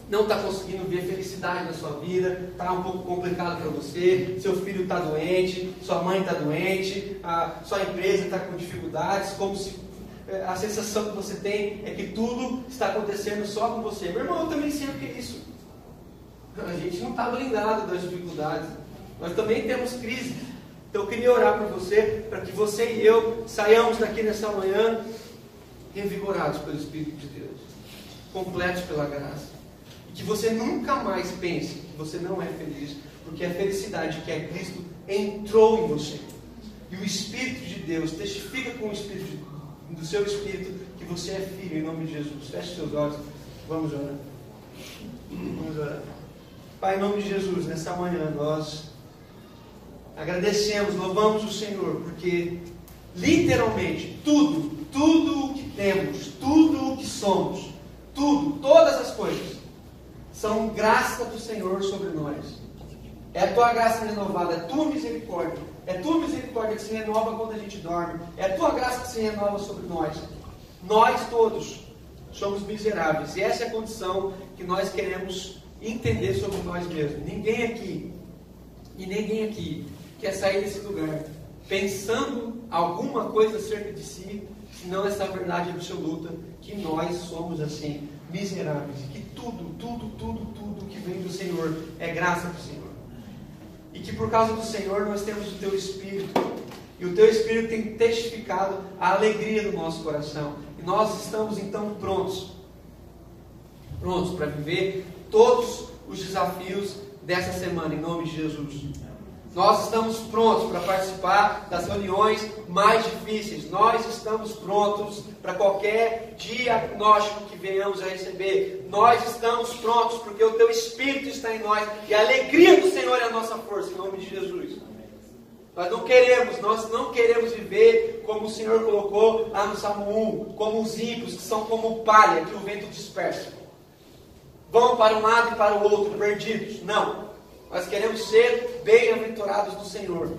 não está conseguindo ver felicidade na sua vida, está um pouco complicado para você, seu filho está doente, sua mãe está doente, a sua empresa está com dificuldades, como se é, a sensação que você tem é que tudo está acontecendo só com você. Meu irmão, eu também sei o que é isso. A gente não está blindado das dificuldades. Nós também temos crise. Então eu queria orar por você, para que você e eu saiamos daqui nessa manhã revigorados pelo Espírito de Deus, completos pela graça. E que você nunca mais pense que você não é feliz, porque a felicidade que é Cristo entrou em você. E o Espírito de Deus testifica com o Espírito do seu Espírito que você é filho em nome de Jesus. Feche seus olhos. Vamos orar. Vamos orar. Pai, em nome de Jesus, nessa manhã nós agradecemos, louvamos o Senhor, porque literalmente tudo, tudo o que temos, tudo o que somos, tudo, todas as coisas, são graça do Senhor sobre nós. É a tua graça renovada, é a tua misericórdia, é a tua misericórdia que se renova quando a gente dorme, é a tua graça que se renova sobre nós. Nós todos somos miseráveis e essa é a condição que nós queremos entender sobre nós mesmos. Ninguém aqui, e ninguém aqui, quer sair desse lugar pensando alguma coisa acerca de si, senão essa verdade absoluta que nós somos assim, miseráveis, que tudo, tudo, tudo, tudo que vem do Senhor é graça do Senhor. E que por causa do Senhor nós temos o teu Espírito. E o teu Espírito tem testificado a alegria do nosso coração. E nós estamos então prontos. Prontos para viver todos os desafios dessa semana, em nome de Jesus. Nós estamos prontos para participar das reuniões mais difíceis. Nós estamos prontos para qualquer diagnóstico que venhamos a receber. Nós estamos prontos porque o Teu Espírito está em nós e a alegria do Senhor é a nossa força, em nome de Jesus. Nós não queremos, nós não queremos viver como o Senhor colocou lá no Salmo 1, como os ímpios, que são como palha que o vento dispersa. Vão para um lado e para o outro, perdidos. Não. Nós queremos ser bem-aventurados do Senhor,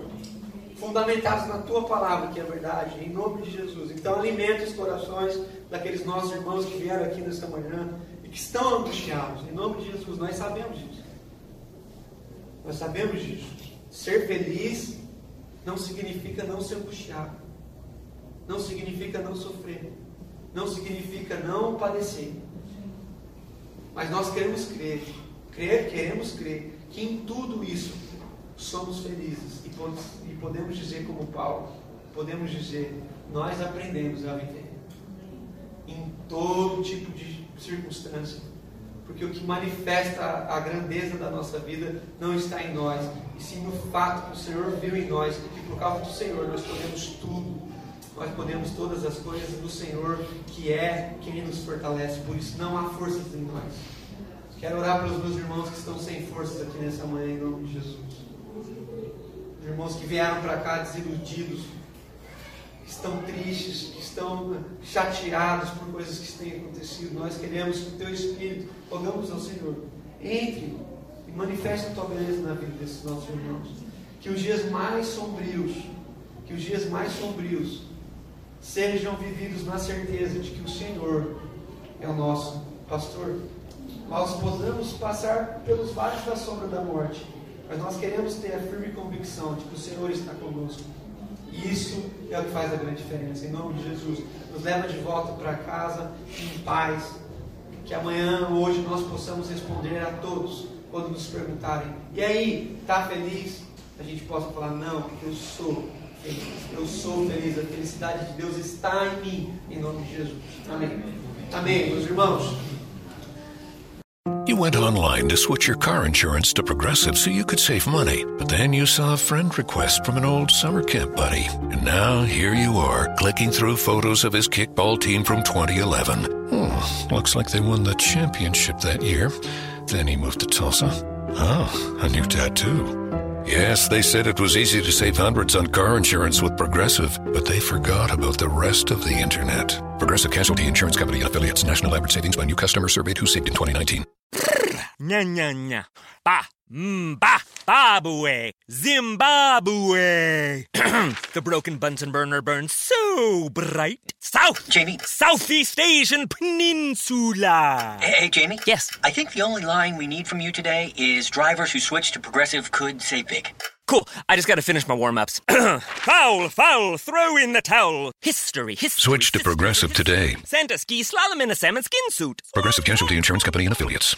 fundamentados na tua palavra, que é verdade, em nome de Jesus. Então, alimenta os corações daqueles nossos irmãos que vieram aqui nesta manhã e que estão angustiados, em nome de Jesus. Nós sabemos disso. Nós sabemos disso. Ser feliz não significa não se angustiar, não significa não sofrer, não significa não padecer. Mas nós queremos crer, crer, queremos crer que em tudo isso somos felizes. E podemos dizer como Paulo, podemos dizer, nós aprendemos a viver em todo tipo de circunstância, porque o que manifesta a grandeza da nossa vida não está em nós, e sim no fato que o Senhor viu em nós, e por causa do Senhor nós podemos tudo, nós podemos todas as coisas do Senhor, que é quem nos fortalece, por isso não há forças em nós. Quero orar pelos meus irmãos que estão sem forças aqui nessa manhã, em nome de Jesus. Os irmãos que vieram para cá desiludidos, que estão tristes, que estão chateados por coisas que têm acontecido. Nós queremos que o Teu Espírito, rogamos ao Senhor, entre e manifeste a Tua beleza na vida desses nossos irmãos. Que os dias mais sombrios, que os dias mais sombrios sejam vividos na certeza de que o Senhor é o nosso pastor nós podemos passar pelos vales da sombra da morte, mas nós queremos ter a firme convicção de que o Senhor está conosco. E isso é o que faz a grande diferença. Em nome de Jesus, nos leva de volta para casa em paz. Que amanhã, hoje, nós possamos responder a todos quando nos perguntarem: e aí, está feliz? A gente possa falar: não, eu sou. Eu sou feliz. A felicidade de Deus está em mim. Em nome de Jesus. Amém. Amém, meus irmãos. You went online to switch your car insurance to Progressive so you could save money, but then you saw a friend request from an old summer camp buddy. And now here you are, clicking through photos of his kickball team from 2011. Hmm, looks like they won the championship that year. Then he moved to Tulsa. Oh, a new tattoo. Yes, they said it was easy to save hundreds on car insurance with Progressive, but they forgot about the rest of the internet. Progressive Casualty Insurance Company affiliates. National average savings by new customer surveyed who saved in 2019. Nya nya nya. Ba. Mba. Mm, Babue. Zimbabwe. <clears throat> the broken Bunsen burner burns so bright. South. Jamie. Southeast Asian Peninsula. Hey, hey, Jamie? Yes. I think the only line we need from you today is drivers who switch to progressive could save big. Cool. I just got to finish my warm ups. <clears throat> foul, foul, throw in the towel. History, history. Switch to Progressive today. Santa ski slalom in a salmon skin suit. Progressive Casualty Insurance Company and affiliates.